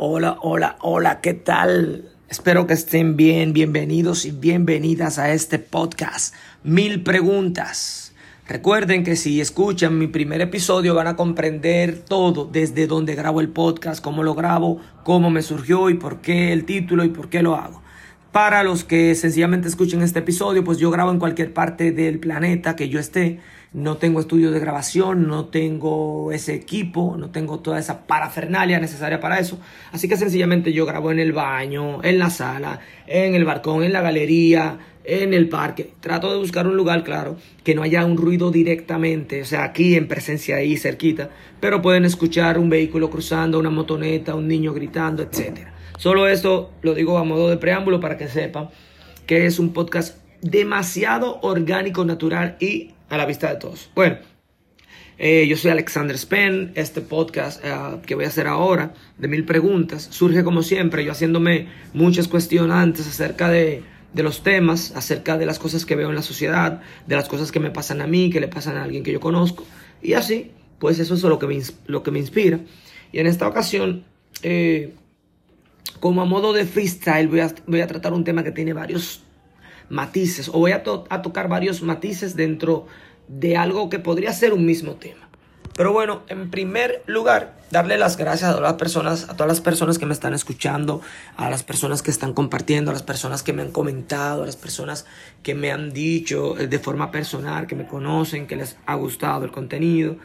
Hola, hola, hola, ¿qué tal? Espero que estén bien, bienvenidos y bienvenidas a este podcast. Mil preguntas. Recuerden que si escuchan mi primer episodio van a comprender todo desde donde grabo el podcast, cómo lo grabo, cómo me surgió y por qué el título y por qué lo hago. Para los que sencillamente escuchen este episodio, pues yo grabo en cualquier parte del planeta que yo esté. No tengo estudio de grabación, no tengo ese equipo, no tengo toda esa parafernalia necesaria para eso. Así que sencillamente yo grabo en el baño, en la sala, en el balcón, en la galería, en el parque. Trato de buscar un lugar, claro, que no haya un ruido directamente, o sea, aquí en presencia ahí cerquita, pero pueden escuchar un vehículo cruzando, una motoneta, un niño gritando, etcétera. Solo esto lo digo a modo de preámbulo para que sepan que es un podcast demasiado orgánico, natural y a la vista de todos. Bueno, eh, yo soy Alexander Spen. Este podcast eh, que voy a hacer ahora, de mil preguntas, surge como siempre, yo haciéndome muchas cuestionantes acerca de, de los temas, acerca de las cosas que veo en la sociedad, de las cosas que me pasan a mí, que le pasan a alguien que yo conozco. Y así, pues eso es lo que me, lo que me inspira. Y en esta ocasión, eh, como a modo de freestyle voy a, voy a tratar un tema que tiene varios matices o voy a, tocar varios matices dentro de algo que podría ser un mismo tema. Pero bueno, en primer lugar, darle las gracias a todas las personas, a todas las personas que me están escuchando, a las personas que están compartiendo, a las personas que me han comentado, a las personas que me han dicho eh, de forma personal, que me conocen, que les ha gustado el contenido,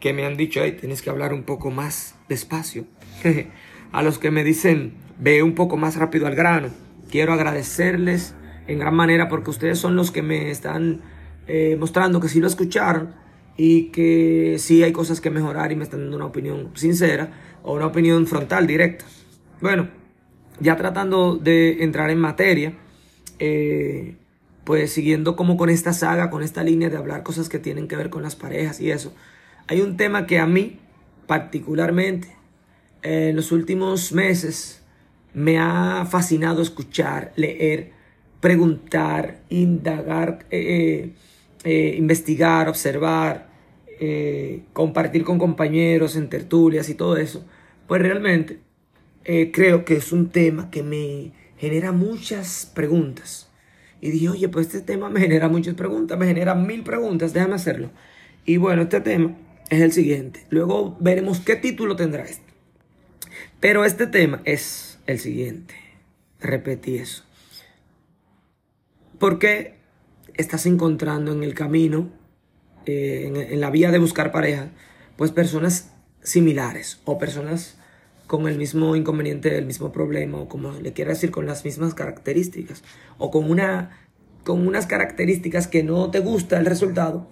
que me han dicho, hey, tienes que hablar un poco más despacio. a los que me dicen, ve un poco más rápido al grano. Quiero agradecerles en gran manera porque ustedes son los que me están eh, mostrando que sí lo escucharon y que sí hay cosas que mejorar y me están dando una opinión sincera o una opinión frontal, directa. Bueno, ya tratando de entrar en materia, eh, pues siguiendo como con esta saga, con esta línea de hablar cosas que tienen que ver con las parejas y eso, hay un tema que a mí particularmente en los últimos meses me ha fascinado escuchar, leer, preguntar, indagar, eh, eh, investigar, observar, eh, compartir con compañeros en tertulias y todo eso, pues realmente creo que es un tema que me genera muchas preguntas. Y dije, oye, pues este tema me genera muchas preguntas, me genera mil preguntas, déjame hacerlo. Y bueno, este tema es el siguiente. Luego veremos qué título tendrá este. Pero este tema es el siguiente. Repetí eso. ¿Por qué estás encontrando en el camino, eh, en, en, la vía de buscar pareja, pues personas similares o personas con el mismo inconveniente, el mismo problema, o como le quiera decir, con las mismas características, o con, una, con unas características que no te gusta el resultado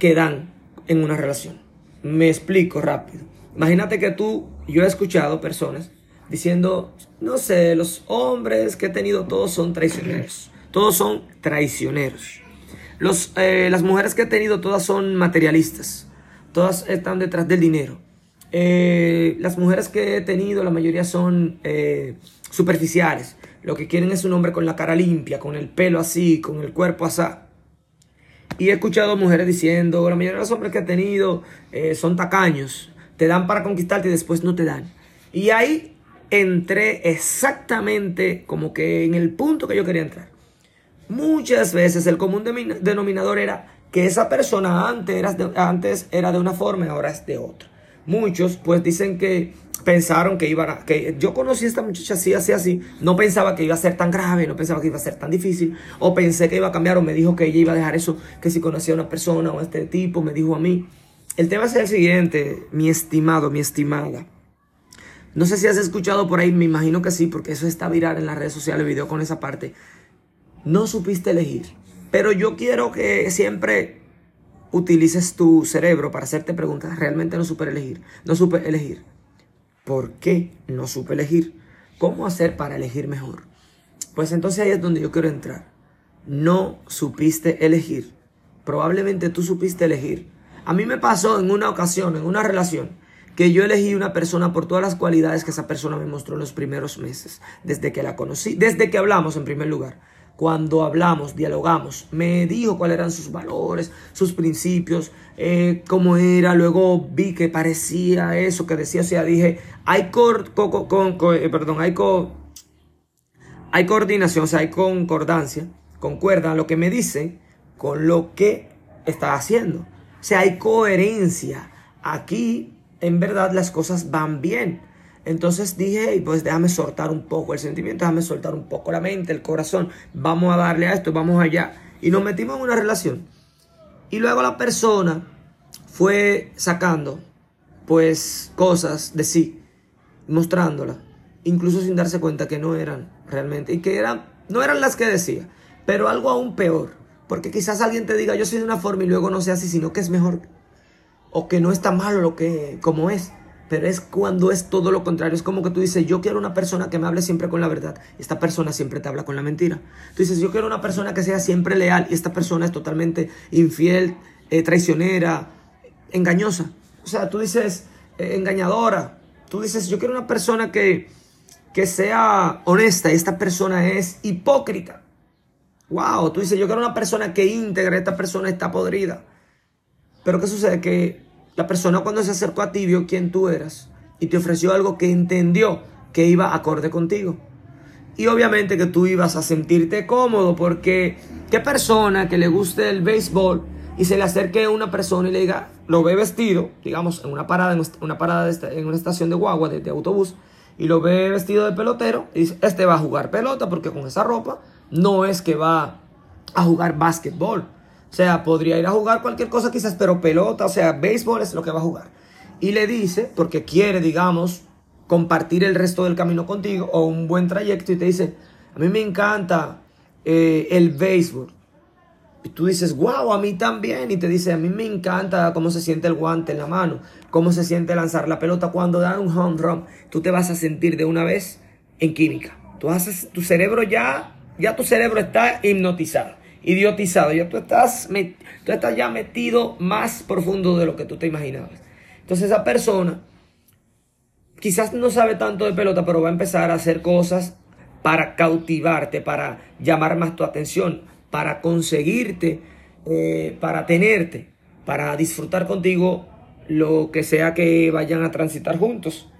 que dan en una relación? Me explico rápido. Imagínate que tú, yo he escuchado personas diciendo, no sé, los hombres que he tenido todos son traicioneros. Todos son traicioneros. Eh, las mujeres que he tenido todas son materialistas. Todas están detrás del dinero. Eh, las mujeres que he tenido, la mayoría son eh, superficiales. Lo que quieren es un hombre con la cara limpia, con el pelo así, con el cuerpo así. Y he escuchado mujeres diciendo, la mayoría de los hombres que he tenido son tacaños te dan para conquistarte y después no te dan. Y ahí entré exactamente como que en el punto que yo quería entrar. Muchas veces el común denominador era que esa persona antes era, de, antes era de una forma y ahora es de otra. Muchos pues dicen que pensaron que iba a, que yo conocí a esta muchacha así, así, así, no pensaba que iba a ser tan grave, no pensaba que iba a ser tan difícil, o pensé que iba a cambiar, o me dijo que ella iba a dejar eso, que si conocía a una persona o a este tipo, me dijo a mí. El tema es el siguiente, mi estimado, mi estimada. No sé si has escuchado por ahí, me imagino que sí, porque eso está viral en las redes sociales, video con esa parte. No supiste elegir. Pero yo quiero que siempre utilices tu cerebro para hacerte preguntas. Realmente no supe elegir. No supe elegir. ¿Por qué no supe elegir? ¿Cómo hacer para elegir mejor? Pues entonces ahí es donde yo quiero entrar. No supiste elegir. Probablemente tú supiste elegir a mí me pasó en una ocasión, en una relación, que yo elegí una persona por todas las cualidades que esa persona me mostró en los primeros meses, desde que la conocí, desde que hablamos en primer lugar. Cuando hablamos, dialogamos. Me dijo cuáles eran sus valores, sus principios, eh, cómo era. Luego vi que parecía eso que decía. O sea, dije, hay, cor, eh, perdón, hay, hay coordinación, o sea, hay concordancia, concuerda lo que me dice con lo que está haciendo. O sea, hay coherencia. Aquí, en verdad, las cosas van bien. Entonces dije, pues déjame soltar un poco el sentimiento, déjame soltar un poco la mente, el corazón, vamos a darle a esto, vamos allá. Y nos metimos en una relación. Y luego la persona fue sacando, pues, cosas de sí, mostrándola, incluso sin darse cuenta que no eran realmente, y que eran, no eran las que decía, pero algo aún peor, porque quizás alguien te diga, yo soy de una forma y luego no sea así, sino que es mejor, o que no está malo lo que, como es. Pero es cuando es todo lo contrario. Es como que tú dices, yo quiero una persona que me hable siempre con la verdad. Esta persona siempre te habla con la mentira. Tú dices, yo quiero una persona que sea siempre leal. Y esta persona es totalmente infiel, eh, traicionera, engañosa. O sea, tú dices, eh, engañadora. Tú dices, yo quiero una persona que, que sea honesta. Y esta persona es hipócrita. Wow, tú dices, yo quiero una persona que íntegra. Esta persona está podrida. Pero ¿qué sucede? Que la persona cuando se acercó a ti vio quién tú eras y te ofreció algo que entendió que iba acorde contigo. Y obviamente que tú ibas a sentirte cómodo porque qué persona que le guste el béisbol y se le acerque a una persona y le diga, lo ve vestido, digamos, en una parada, en una parada en una estación de guagua, de, de autobús, y lo ve vestido de pelotero y dice, este va a jugar pelota porque con esa ropa no es que va a jugar básquetbol. O sea, podría ir a jugar cualquier cosa quizás, pero pelota, o sea, béisbol es lo que va a jugar. Y le dice, porque quiere, digamos, compartir el resto del camino contigo o un buen trayecto y te dice, a mí me encanta eh, el béisbol. Y tú dices, wow, a mí también. Y te dice, a mí me encanta cómo se siente el guante en la mano, cómo se siente lanzar la pelota cuando dan un home run. Tú te vas a sentir de una vez en química. Tú haces, tu cerebro ya, ya tu cerebro está hipnotizado idiotizado. Ya tú estás, tú estás ya metido más profundo de lo que tú te imaginabas. Entonces esa persona quizás no sabe tanto de pelota, pero va a empezar a hacer cosas para cautivarte, para llamar más tu atención, para conseguirte, eh, para tenerte, para disfrutar contigo lo que sea que vayan a transitar juntos.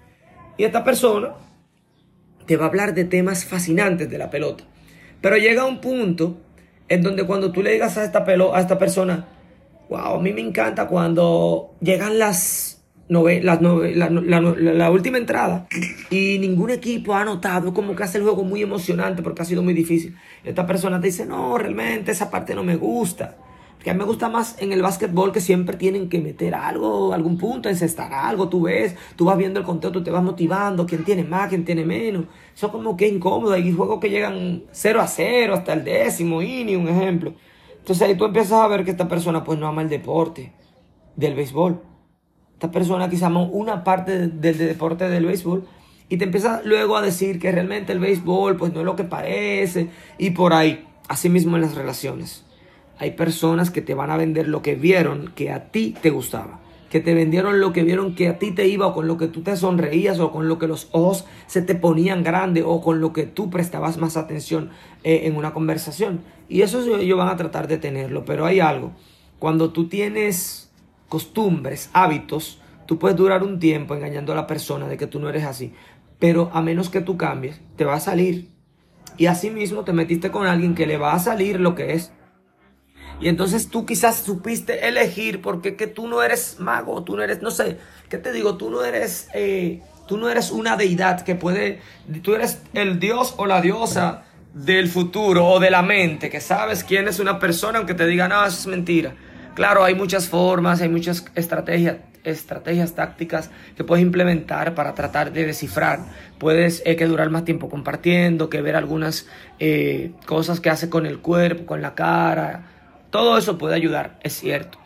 Y esta persona te va a hablar de temas fascinantes de la pelota. Pero llega un punto en donde cuando tú le digas a esta, pelo, a esta persona, wow, a mí me encanta cuando llegan las las la, última entrada y ningún equipo ha notado como que hace el juego muy emocionante porque ha sido muy difícil. Esta persona te dice, no, realmente esa parte no me gusta. Que a mí me gusta más en el básquetbol que siempre tienen que meter algo, algún punto, encestar algo, tú ves, tú vas viendo el conteo, tú te vas motivando, quién tiene más, quién tiene menos. Eso como que incómodo. Hay juegos que llegan 0 a 0 hasta el décimo ni un ejemplo. Entonces ahí tú empiezas a ver que esta persona pues no ama el deporte del béisbol. Esta persona quizá ama una parte del deporte del béisbol y te empieza luego a decir que realmente el béisbol pues no es lo que parece y por ahí, así mismo en las relaciones. Hay personas que te van a vender lo que vieron que a ti te gustaba. Que te vendieron lo que vieron que a ti te iba o con lo que tú te sonreías o con lo que los ojos se te ponían grande o con lo que tú prestabas más atención eh, en una conversación. Y eso ellos van a tratar de tenerlo. Pero hay algo. Cuando tú tienes costumbres, hábitos, tú puedes durar un tiempo engañando a la persona de que tú no eres así. Pero a menos que tú cambies, te va a salir. Y así mismo te metiste con alguien que le va a salir lo que es. Y entonces tú quizás supiste elegir porque que tú no eres mago, tú no eres, no sé, ¿qué te digo? Tú no eres, eh, tú no eres una deidad que puede, tú eres el dios o la diosa del futuro o de la mente, que sabes quién es una persona aunque te diga, no, eso es mentira. Claro, hay muchas formas, hay muchas estrategias, estrategias tácticas que puedes implementar para tratar de descifrar. Puedes eh, que durar más tiempo compartiendo, que ver algunas eh, cosas que hace con el cuerpo, con la cara, todo eso puede ayudar, es cierto.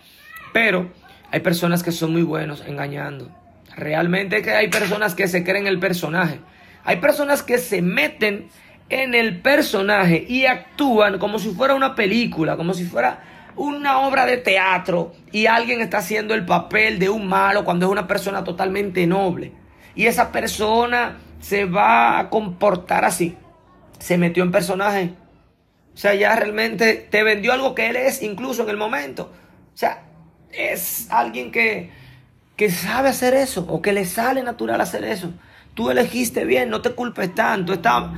Pero hay personas que son muy buenos engañando. Realmente que hay personas que se creen el personaje. Hay personas que se meten en el personaje y actúan como si fuera una película, como si fuera una obra de teatro y alguien está haciendo el papel de un malo cuando es una persona totalmente noble. Y esa persona se va a comportar así. Se metió en personaje sea, ya realmente te vendió algo que él es incluso en el momento. O sea, es alguien que, que sabe hacer eso o que le sale natural hacer eso. Tú elegiste bien, no te culpes tanto. Está,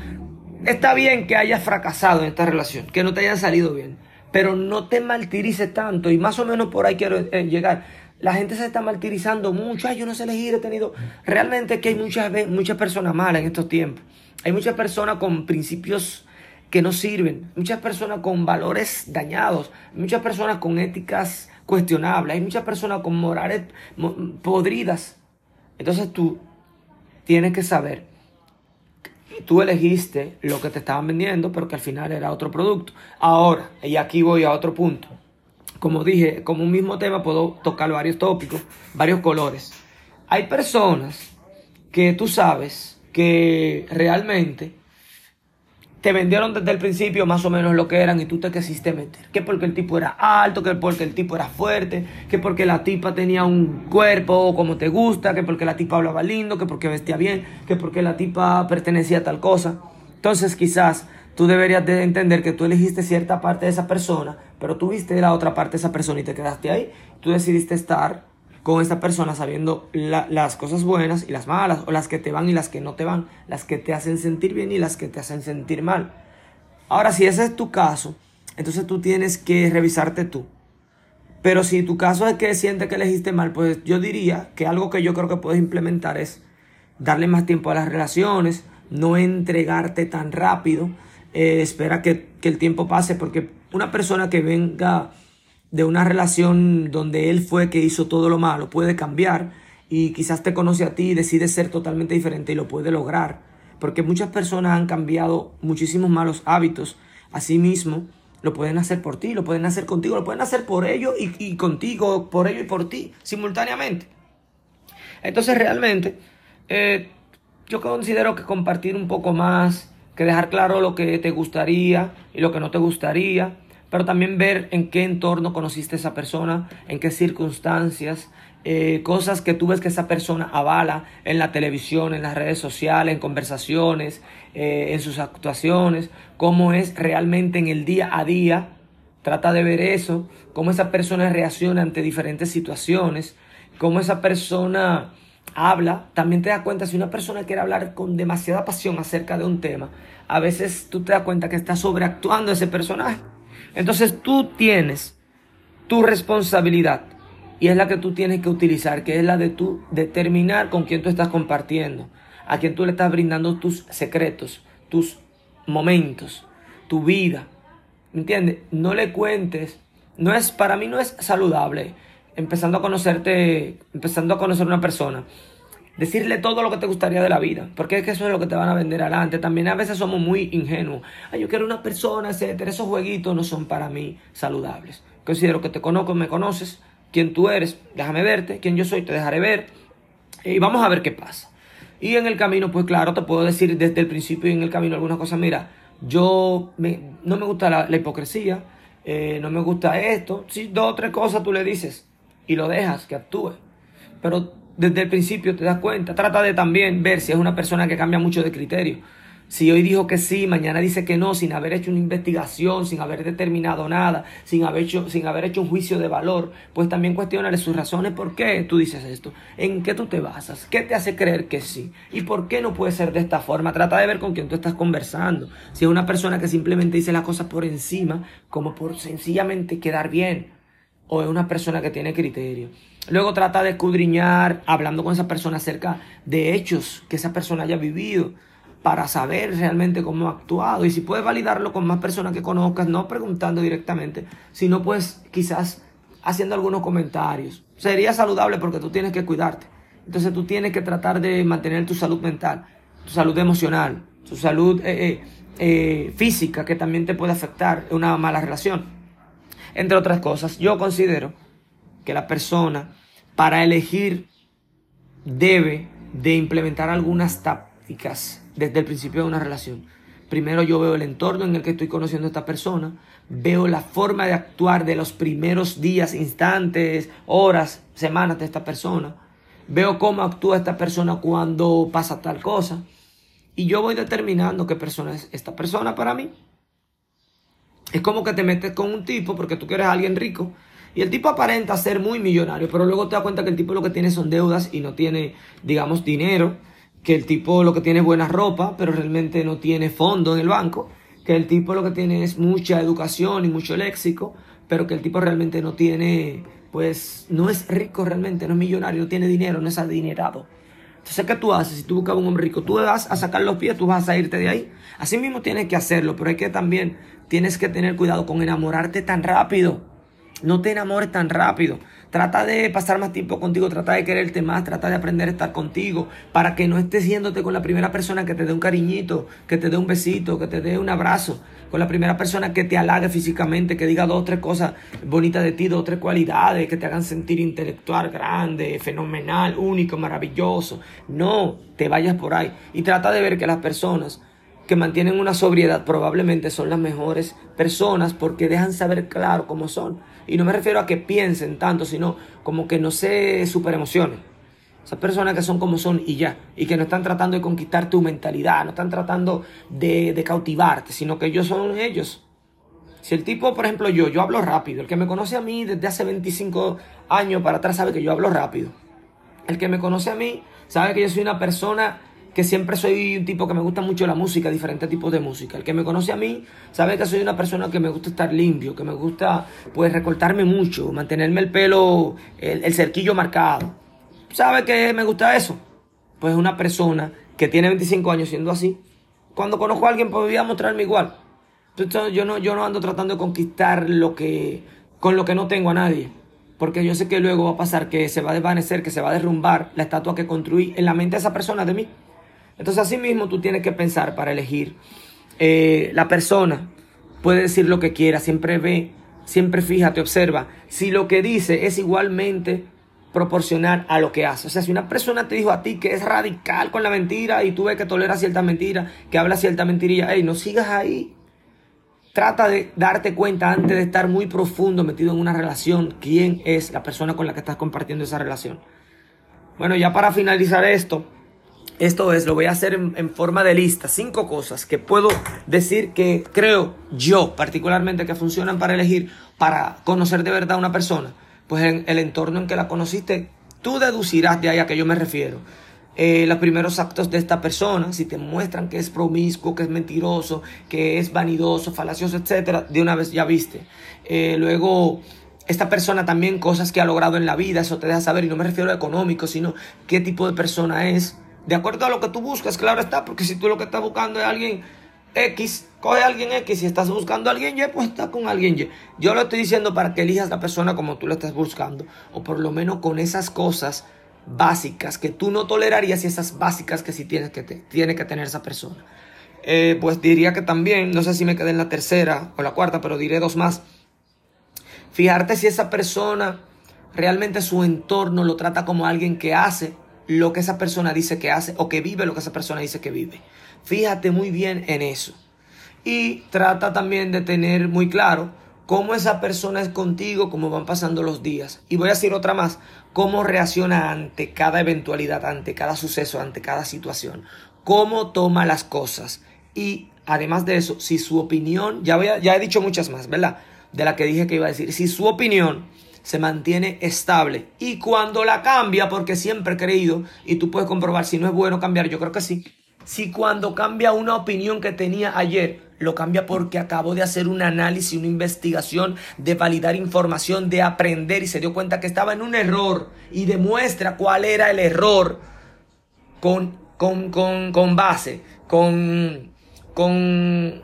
está bien que hayas fracasado en esta relación, que no te haya salido bien, pero no te martirices tanto y más o menos por ahí quiero eh, llegar. La gente se está martirizando mucho. Ay, yo no sé elegir, he tenido. Realmente que hay muchas, muchas personas malas en estos tiempos. Hay muchas personas con principios que no sirven, muchas personas con valores dañados, muchas personas con éticas cuestionables, hay muchas personas con morales podridas. Entonces tú tienes que saber, tú elegiste lo que te estaban vendiendo, pero que al final era otro producto. Ahora, y aquí voy a otro punto. Como dije, como un mismo tema puedo tocar varios tópicos, varios colores. Hay personas que tú sabes que realmente te vendieron desde el principio más o menos lo que eran y tú te quisiste meter. Que porque el tipo era alto, que porque el tipo era fuerte, que porque la tipa tenía un cuerpo como te gusta, que porque la tipa hablaba lindo, que porque vestía bien, que porque la tipa pertenecía a tal cosa. Entonces quizás tú deberías de entender que tú elegiste cierta parte de esa persona, pero tú viste la otra parte de esa persona y te quedaste ahí. Tú decidiste estar con esta persona sabiendo las cosas buenas y las malas, o las que te van y las que no te van, las que te hacen sentir bien y las que te hacen sentir mal. Ahora, si ese es tu caso, entonces tú tienes que revisarte tú. Pero si tu caso es que sientes que elegiste mal, pues yo diría que algo que yo creo que puedes implementar es darle más tiempo a las relaciones, no entregarte tan rápido, eh, espera que, que el tiempo pase, porque una persona que venga de una relación donde él fue que hizo todo lo malo puede cambiar y quizás te conoce a ti y decide ser totalmente diferente y lo puede lograr. Porque muchas personas han cambiado muchísimos malos hábitos. Asimismo, lo pueden hacer por ti, lo pueden hacer contigo, lo pueden hacer por ellos y, contigo, por ellos y por ti, simultáneamente. Entonces realmente, eh, yo considero que compartir un poco más, que dejar claro lo que te gustaría y lo que no te gustaría, pero también ver en qué entorno conociste a esa persona, en qué circunstancias, eh, cosas que tú ves que esa persona avala en la televisión, en las redes sociales, en conversaciones, eh, en sus actuaciones, cómo es realmente en el día a día. Trata de ver eso, cómo esa persona reacciona ante diferentes situaciones, cómo esa persona habla. También te das cuenta si una persona quiere hablar con demasiada pasión acerca de un tema, a veces tú te das cuenta que está sobreactuando ese personaje. Entonces tú tienes tu responsabilidad y es la que tú tienes que utilizar, que es la de tú determinar con quién tú estás compartiendo, a quién tú le estás brindando tus secretos, tus momentos, tu vida. ¿Me entiendes? No le cuentes. No es, para mí no es saludable empezando a conocerte, empezando a conocer una persona decirle todo lo que te gustaría de la vida, porque es que eso es lo que te van a vender adelante. También a veces somos muy ingenuos. Ay, yo quiero una persona, etcétera. Esos jueguitos no son para mí saludables. Considero que te conozco, me conoces, quién tú eres, déjame verte, quién yo soy, te dejaré ver y vamos a ver qué pasa. Y en el camino, pues claro, te puedo decir desde el principio y en el camino algunas cosas. Mira, yo no me gusta la, hipocresía, eh, no me gusta esto. Si dos o tres cosas tú le dices y lo dejas que actúe. Pero desde el principio te das cuenta. Trata de también ver si es una persona que cambia mucho de criterio. Si hoy dijo que sí, mañana dice que no, sin haber hecho una investigación, sin haber determinado nada, sin haber hecho, sin haber hecho un juicio de valor, pues también cuestionarle sus razones. ¿Por qué tú dices esto? ¿En qué tú te basas? ¿Qué te hace creer que sí? ¿Y por qué no puede ser de esta forma? Trata de ver con quién tú estás conversando. Si es una persona que simplemente dice las cosas por encima, como por sencillamente quedar bien, o es una persona que tiene criterio. Luego trata de escudriñar, hablando con esa persona acerca de hechos que esa persona haya vivido para saber realmente cómo ha actuado y si puedes validarlo con más personas que conozcas, no preguntando directamente, sino pues quizás haciendo algunos comentarios. Sería saludable porque tú tienes que cuidarte. Entonces tú tienes que tratar de mantener tu salud mental, tu salud emocional, tu salud eh, eh, eh, física que también te puede afectar una mala relación. Entre otras cosas, yo considero que la persona para elegir debe de implementar algunas tácticas desde el principio de una relación. Primero yo veo el entorno en el que estoy conociendo a esta persona, veo la forma de actuar de los primeros días, instantes, horas, semanas de esta persona, veo cómo actúa esta persona cuando pasa tal cosa y yo voy determinando qué persona es esta persona para mí. Es como que te metes con un tipo porque tú quieres a alguien rico y el tipo aparenta ser muy millonario, pero luego te das cuenta que el tipo lo que tiene son deudas y no tiene, digamos, dinero, que el tipo lo que tiene es buena ropa, pero realmente no tiene fondo en el banco, que el tipo lo que tiene es mucha educación y mucho léxico, pero que el tipo realmente no tiene, pues, no es rico realmente, no es millonario, no tiene dinero, no es adinerado. Entonces, ¿qué tú haces? Si tú buscas a un hombre rico, tú vas a sacar los pies, tú vas a irte de ahí. Así mismo tienes que hacerlo, pero hay que también, tienes que tener cuidado con enamorarte tan rápido. No te enamores tan rápido. Trata de pasar más tiempo contigo, trata de quererte más, trata de aprender a estar contigo para que no estés yéndote con la primera persona que te dé un cariñito, que te dé un besito, que te dé un abrazo, con la primera persona que te halague físicamente, que diga dos o tres cosas bonitas de ti, dos o tres cualidades, que te hagan sentir intelectual, grande, fenomenal, único, maravilloso. No te vayas por ahí y trata de ver que las personas que mantienen una sobriedad probablemente son las mejores personas porque dejan saber claro cómo son. Y no me refiero a que piensen tanto, sino como que no se super emocionen. Esas personas que son como son y ya, y que no están tratando de conquistar tu mentalidad, no están tratando de, de cautivarte, sino que ellos son ellos. Si el tipo, por ejemplo, yo, yo hablo rápido, el que me conoce a mí desde hace 25 años para atrás sabe que yo hablo rápido. El que me conoce a mí sabe que yo soy una persona que siempre soy un tipo que me gusta mucho la música, diferentes tipos de música. El que me conoce a mí sabe que soy una persona que me gusta estar limpio, que me gusta pues recortarme mucho, mantenerme el pelo, el, cerquillo marcado. ¿Sabe que me gusta eso? Pues una persona que tiene 25 años siendo así, cuando conozco a alguien pues voy a mostrarme igual. Entonces yo no, yo no ando tratando de conquistar lo que, con lo que no tengo a nadie. Porque yo sé que luego va a pasar que se va a desvanecer, que se va a derrumbar la estatua que construí en la mente de esa persona de mí. Entonces, así mismo tú tienes que pensar para elegir. Eh, la persona puede decir lo que quiera, siempre ve, siempre fíjate, observa. Si lo que dice es igualmente proporcional a lo que hace. O sea, si una persona te dijo a ti que es radical con la mentira y tú ves que tolera cierta mentira, que habla cierta mentirilla, hey, no sigas ahí. Trata de darte cuenta antes de estar muy profundo metido en una relación, quién es la persona con la que estás compartiendo esa relación. Bueno, ya para finalizar esto, esto es, lo voy a hacer en, forma de lista. Cinco cosas que puedo decir que creo yo particularmente que funcionan para elegir, para conocer de verdad a una persona. Pues en el entorno en que la conociste, tú deducirás de ahí a que yo me refiero. Eh, los primeros actos de esta persona, si te muestran que es promiscuo, que es mentiroso, que es vanidoso, falacioso, etcétera, de una vez ya viste. Eh, luego, esta persona también cosas que ha logrado en la vida, eso te deja saber, y no me refiero a económico, sino qué tipo de persona es de acuerdo a lo que tú buscas, claro está, porque si tú lo que estás buscando es alguien X, coge a alguien X, si estás buscando a alguien Y, pues está con alguien Y. Yo lo estoy diciendo para que elijas la persona como tú la estás buscando, o por lo menos con esas cosas básicas que tú no tolerarías y esas básicas que sí tienes que tiene que tener esa persona. Eh, pues diría que también, no sé si me quedé en la tercera o la cuarta, pero diré dos más. Fijarte si esa persona realmente su entorno lo trata como alguien que hace lo que esa persona dice que hace o que vive lo que esa persona dice que vive. Fíjate muy bien en eso. Y trata también de tener muy claro cómo esa persona es contigo, cómo van pasando los días. Y voy a decir otra más, cómo reacciona ante cada eventualidad, ante cada suceso, ante cada situación. Cómo toma las cosas. Y además de eso, si su opinión, ya, ya he dicho muchas más, ¿verdad? De la que dije que iba a decir, si su opinión se mantiene estable. Y cuando la cambia, porque siempre he creído, y tú puedes comprobar si no es bueno cambiar, yo creo que sí. Si cuando cambia una opinión que tenía ayer, lo cambia porque acabó de hacer un análisis, una investigación, de validar información, de aprender y se dio cuenta que estaba en un error y demuestra cuál era el error con, con, con, con base, con, con,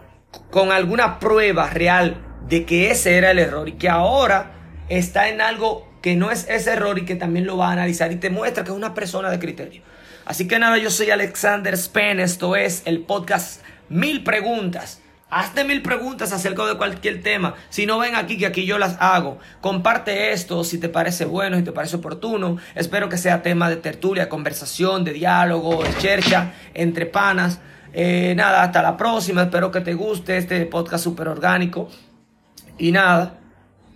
con alguna prueba real de que ese era el error y que ahora está en algo que no es ese error y que también lo va a analizar y te muestra que es una persona de criterio. Así que nada, yo soy Alexander Spen, esto es el podcast Mil Preguntas. Hazte mil preguntas acerca de cualquier tema. Si no ven aquí, que aquí yo las hago. Comparte esto si te parece bueno, si te parece oportuno. Espero que sea tema de tertulia, conversación, de diálogo, de chercha, entre panas. Eh, nada, hasta la próxima. Espero que te guste este podcast súper orgánico. Y nada,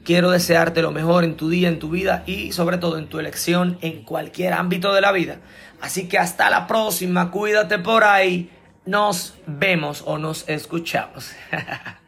Quiero desearte lo mejor en tu día, en tu vida y sobre todo en tu elección en cualquier ámbito de la vida. Así que hasta la próxima, cuídate por ahí. Nos vemos o nos escuchamos.